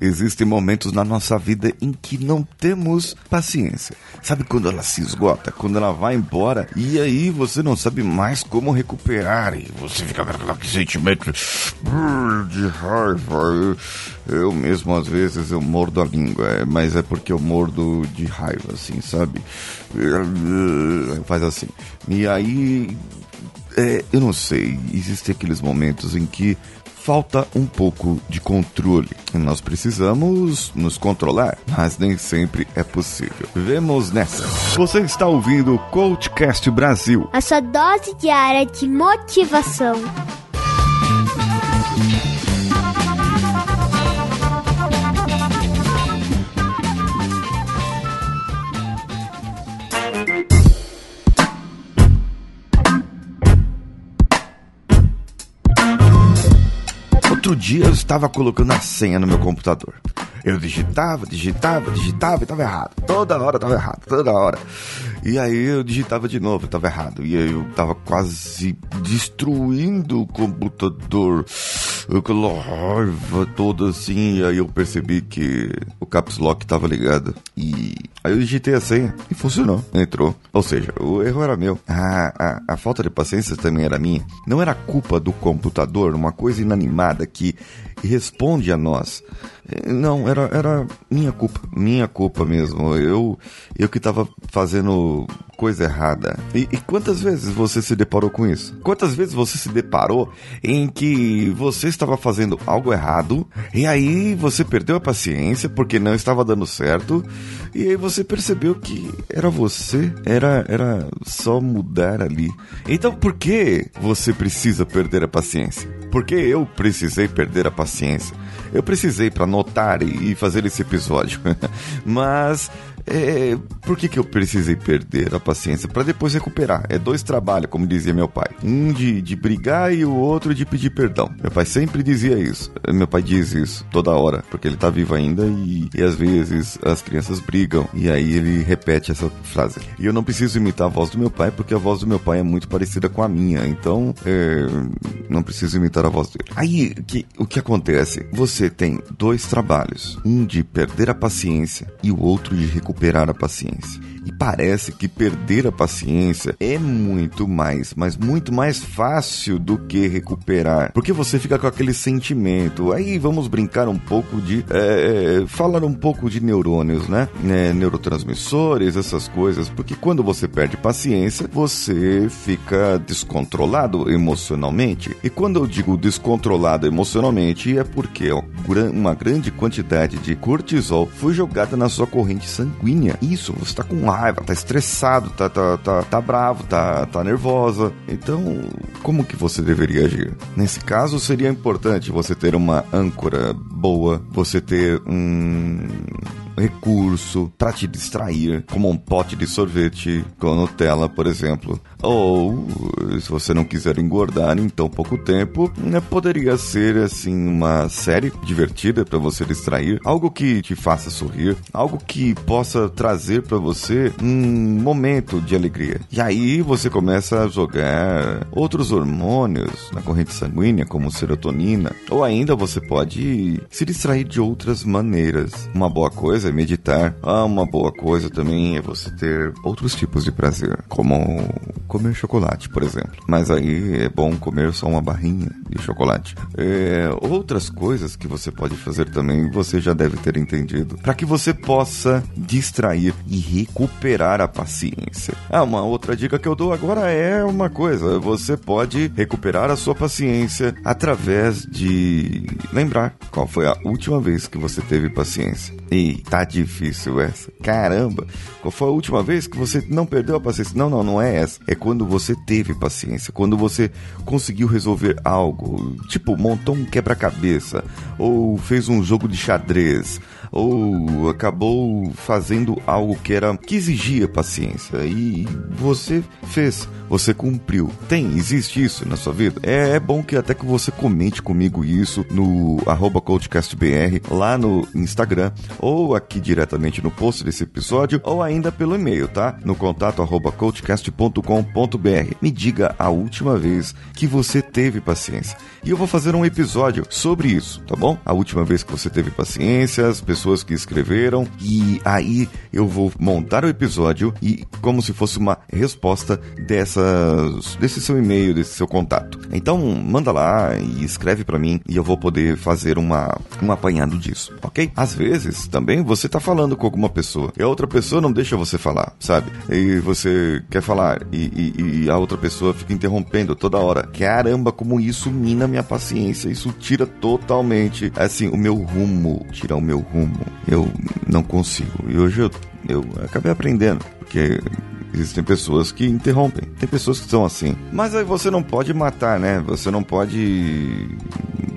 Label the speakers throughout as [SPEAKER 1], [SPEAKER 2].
[SPEAKER 1] existem momentos na nossa vida em que não temos paciência. Sabe quando ela se esgota? Quando ela vai embora e aí você não sabe mais como recuperar e você fica com aquele sentimento de raiva. Eu mesmo, às vezes, eu mordo a língua, é, mas é porque eu mordo de raiva, assim, sabe? Faz assim. E aí, é, eu não sei, existem aqueles momentos em que falta um pouco de controle. Nós precisamos nos controlar, mas nem sempre é possível. Vemos nessa. Você está ouvindo o Coachcast Brasil.
[SPEAKER 2] A sua dose diária de motivação.
[SPEAKER 1] Dia eu estava colocando a senha no meu computador. Eu digitava, digitava, digitava e estava errado. Toda hora estava errado, toda hora. E aí eu digitava de novo, estava errado. E aí eu estava quase destruindo o computador. Aquela raiva toda assim. E aí eu percebi que o caps lock estava ligado. E aí eu digitei a senha e funcionou. Entrou. Ou seja, o erro era meu. A, a, a falta de paciência também era minha. Não era culpa do computador, uma coisa inanimada que responde a nós. Não, era, era minha culpa, minha culpa mesmo. Eu, eu que estava fazendo coisa errada. E, e, quantas vezes você se deparou com isso? Quantas vezes você se deparou em que você estava fazendo algo errado e aí você perdeu a paciência porque não estava dando certo e aí você percebeu que era você, era, era só mudar ali. Então por que você precisa perder a paciência? Porque eu precisei perder a paciência. Eu precisei para notar e fazer esse episódio. Mas é, por que, que eu precisei perder a paciência? Para depois recuperar. É dois trabalhos, como dizia meu pai. Um de, de brigar e o outro de pedir perdão. Meu pai sempre dizia isso. Meu pai diz isso toda hora, porque ele tá vivo ainda e, e às vezes as crianças brigam. E aí ele repete essa frase. E eu não preciso imitar a voz do meu pai, porque a voz do meu pai é muito parecida com a minha. Então, é, não preciso imitar a voz dele. Aí, que, o que acontece? Você tem dois trabalhos. Um de perder a paciência e o outro de recuperar recuperar a paciência. E parece que perder a paciência é muito mais, mas muito mais fácil do que recuperar. Porque você fica com aquele sentimento. Aí vamos brincar um pouco de. É, falar um pouco de neurônios, né? É, neurotransmissores, essas coisas. Porque quando você perde paciência, você fica descontrolado emocionalmente. E quando eu digo descontrolado emocionalmente, é porque uma grande quantidade de cortisol foi jogada na sua corrente sanguínea. Isso, você está com raiva, tá estressado, tá, tá, tá, tá bravo, tá, tá nervosa. Então, como que você deveria agir? Nesse caso, seria importante você ter uma âncora boa, você ter um recurso para te distrair, como um pote de sorvete com Nutella, por exemplo. Ou, se você não quiser engordar em tão pouco tempo, né, poderia ser assim uma série divertida para você distrair, algo que te faça sorrir, algo que possa trazer para você um momento de alegria. E aí você começa a jogar outros hormônios na corrente sanguínea, como serotonina, ou ainda você pode se distrair de outras maneiras. Uma boa coisa é meditar. Ah, uma boa coisa também é você ter outros tipos de prazer, como comer chocolate, por exemplo. Mas aí é bom comer só uma barrinha de chocolate. É, outras coisas que você pode fazer também, você já deve ter entendido, para que você possa distrair e recuperar a paciência. Ah, uma outra dica que eu dou agora é uma coisa: você pode recuperar a sua paciência através de lembrar qual foi a última vez que você teve paciência. E tá difícil essa. Caramba, qual foi a última vez que você não perdeu a paciência? Não, não, não é essa. É quando você teve paciência, quando você conseguiu resolver algo, tipo, montou um quebra-cabeça, ou fez um jogo de xadrez, ou acabou fazendo algo que era que exigia paciência e você fez, você cumpriu. Tem, existe isso na sua vida? É, é bom que até que você comente comigo isso no coachcastbr lá no Instagram ou aqui diretamente no post desse episódio ou ainda pelo e-mail, tá? No contato coachcast.com.br. Me diga a última vez que você teve paciência. E eu vou fazer um episódio sobre isso, tá bom? A última vez que você teve paciência, as pessoas que escreveram, e aí eu vou montar o episódio e como se fosse uma resposta dessas, desse seu e-mail, desse seu contato. Então manda lá e escreve para mim e eu vou poder fazer uma, um apanhado disso, ok? Às vezes também você tá falando com alguma pessoa e a outra pessoa não deixa você falar, sabe? E você quer falar e, e, e a outra pessoa fica interrompendo toda hora. Caramba, como isso mina minha paciência, isso tira totalmente, assim, o meu rumo, tira o meu rumo. Eu não consigo. E hoje eu, eu acabei aprendendo, porque Existem pessoas que interrompem, tem pessoas que são assim. Mas aí você não pode matar, né? Você não pode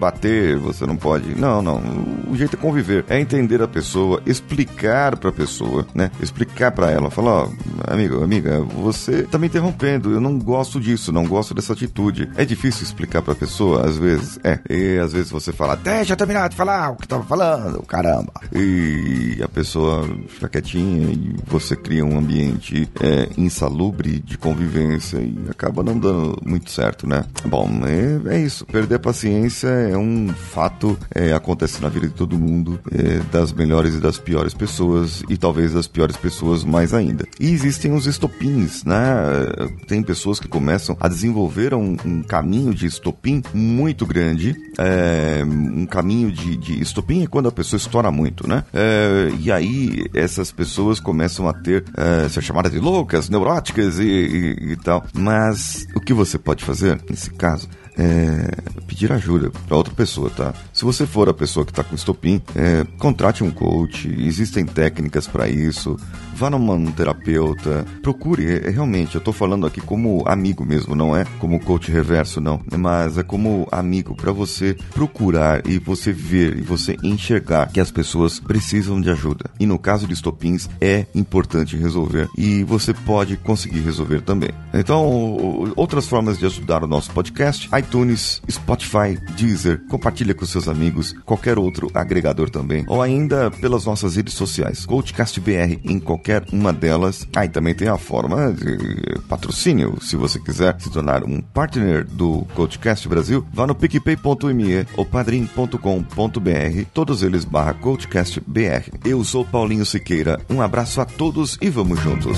[SPEAKER 1] bater, você não pode. Não, não. O jeito é conviver, é entender a pessoa, explicar para a pessoa, né? Explicar para ela, falar, ó, amigo, amiga, você tá me interrompendo, eu não gosto disso, não gosto dessa atitude. É difícil explicar para a pessoa, às vezes, é. E às vezes você fala, deixa eu terminar de falar o que tava falando, caramba. E a pessoa fica quietinha e você cria um ambiente é, insalubre de convivência e acaba não dando muito certo, né? Bom, é, é isso. Perder a paciência é um fato, é, acontece na vida de todo mundo, é, das melhores e das piores pessoas, e talvez das piores pessoas mais ainda. E existem os estopins, né? Tem pessoas que começam a desenvolver um, um caminho de estopim muito grande, é, um caminho de, de estopim é quando a pessoa estoura muito, né? É, e aí essas pessoas começam a ter, é, ser chamadas de loucas, neuróticas e, e, e tal. Mas o que você pode fazer nesse caso? É, pedir ajuda para outra pessoa, tá? Se você for a pessoa que está com estopim, é, contrate um coach, existem técnicas para isso, vá num terapeuta, procure, é, realmente, eu estou falando aqui como amigo mesmo, não é como coach reverso, não, mas é como amigo para você procurar e você ver e você enxergar que as pessoas precisam de ajuda. E no caso de estopins, é importante resolver e você pode conseguir resolver também. Então, outras formas de ajudar o nosso podcast, iTunes, Spotify, Deezer, compartilha com seus amigos, qualquer outro agregador também, ou ainda pelas nossas redes sociais, CoachCastBR em qualquer uma delas. Aí ah, também tem a forma de patrocínio, se você quiser se tornar um partner do CoachCast Brasil, vá no picpay.me ou padrim.com.br, todos eles barra CoachCastBR. Eu sou Paulinho Siqueira, um abraço a todos e vamos juntos.